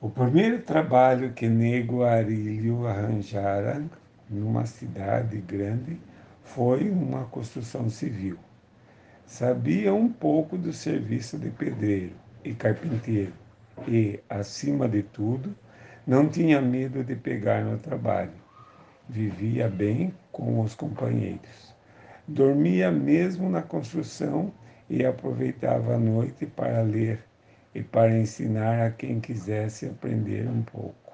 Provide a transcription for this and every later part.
O primeiro trabalho que Nego Arilho arranjara numa cidade grande foi uma construção civil. Sabia um pouco do serviço de pedreiro e carpinteiro e, acima de tudo, não tinha medo de pegar no trabalho. Vivia bem com os companheiros. Dormia mesmo na construção e aproveitava a noite para ler e para ensinar a quem quisesse aprender um pouco.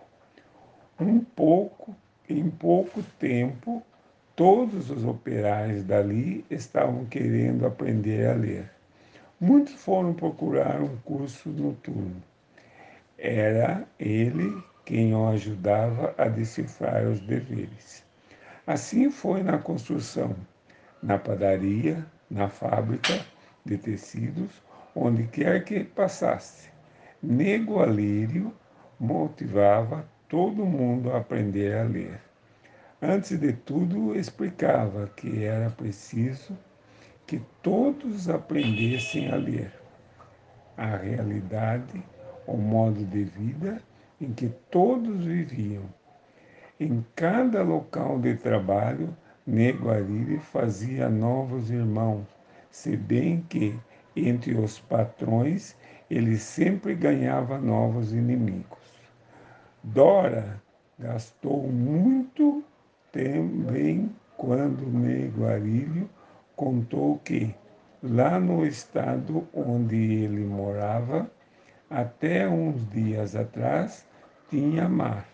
Um pouco, em pouco tempo, todos os operários dali estavam querendo aprender a ler. Muitos foram procurar um curso noturno. Era ele quem o ajudava a decifrar os deveres. Assim foi na construção, na padaria, na fábrica de tecidos, onde quer que passasse. Nego Alírio motivava todo mundo a aprender a ler. Antes de tudo, explicava que era preciso que todos aprendessem a ler. A realidade, o modo de vida em que todos viviam. Em cada local de trabalho, Nego Ariri fazia novos irmãos, se bem que entre os patrões, ele sempre ganhava novos inimigos. Dora gastou muito também quando Neguarilho contou que, lá no estado onde ele morava, até uns dias atrás, tinha mar.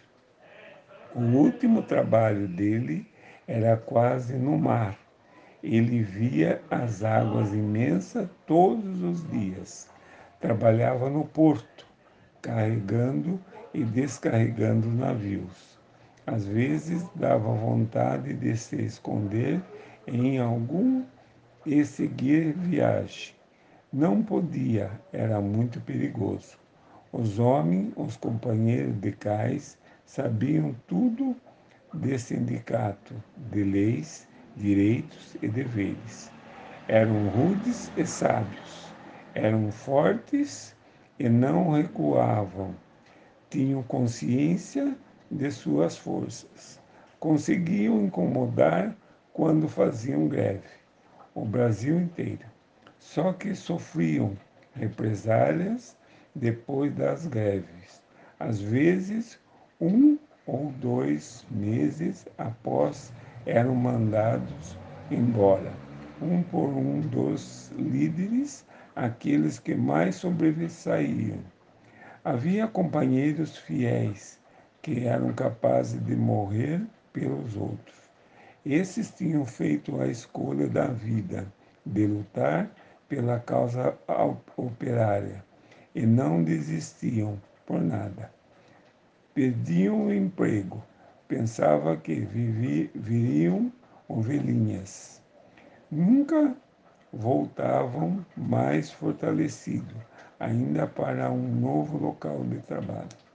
O último trabalho dele era quase no mar ele via as águas imensas todos os dias. Trabalhava no porto, carregando e descarregando navios. Às vezes dava vontade de se esconder em algum e seguir viagem. Não podia, era muito perigoso. Os homens, os companheiros de cais, sabiam tudo de sindicato, de leis direitos e deveres. Eram rudes e sábios, eram fortes e não recuavam, tinham consciência de suas forças, conseguiam incomodar quando faziam greve, o Brasil inteiro. Só que sofriam represálias depois das greves, às vezes um ou dois meses após eram mandados embora, um por um dos líderes, aqueles que mais sobressaíam. Havia companheiros fiéis que eram capazes de morrer pelos outros. Esses tinham feito a escolha da vida, de lutar pela causa operária, e não desistiam por nada. Perdiam o emprego, pensava que vivi, viriam ovelhinhas. Nunca voltavam mais fortalecidos, ainda para um novo local de trabalho.